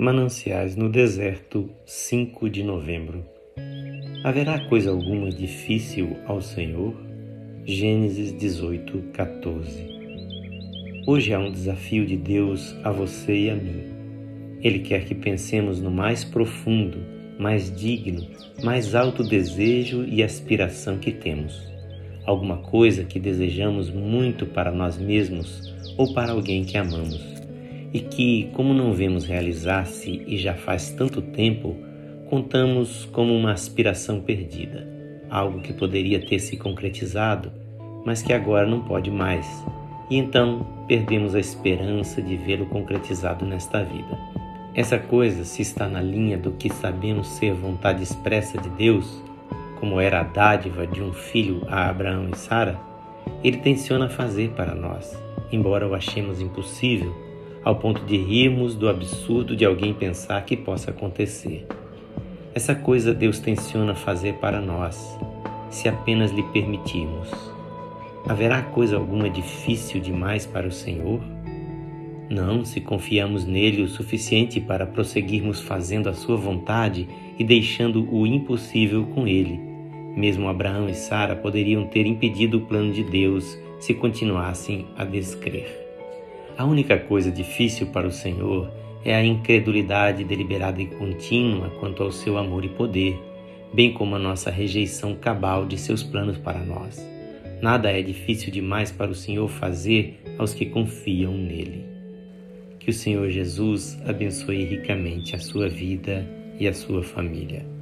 Mananciais no Deserto, 5 de novembro. Haverá coisa alguma difícil ao Senhor? Gênesis 18, 14. Hoje há um desafio de Deus a você e a mim. Ele quer que pensemos no mais profundo, mais digno, mais alto desejo e aspiração que temos. Alguma coisa que desejamos muito para nós mesmos ou para alguém que amamos e que, como não vemos realizar-se e já faz tanto tempo, contamos como uma aspiração perdida, algo que poderia ter se concretizado, mas que agora não pode mais, e então perdemos a esperança de vê-lo concretizado nesta vida. Essa coisa, se está na linha do que sabemos ser vontade expressa de Deus, como era a dádiva de um filho a Abraão e Sara, ele tenciona fazer para nós, embora o achemos impossível ao ponto de rirmos do absurdo de alguém pensar que possa acontecer. Essa coisa Deus tenciona fazer para nós, se apenas lhe permitirmos. Haverá coisa alguma difícil demais para o Senhor? Não, se confiamos nele o suficiente para prosseguirmos fazendo a sua vontade e deixando o impossível com ele. Mesmo Abraão e Sara poderiam ter impedido o plano de Deus se continuassem a descrer. A única coisa difícil para o Senhor é a incredulidade deliberada e contínua quanto ao seu amor e poder, bem como a nossa rejeição cabal de seus planos para nós. Nada é difícil demais para o Senhor fazer aos que confiam nele. Que o Senhor Jesus abençoe ricamente a sua vida e a sua família.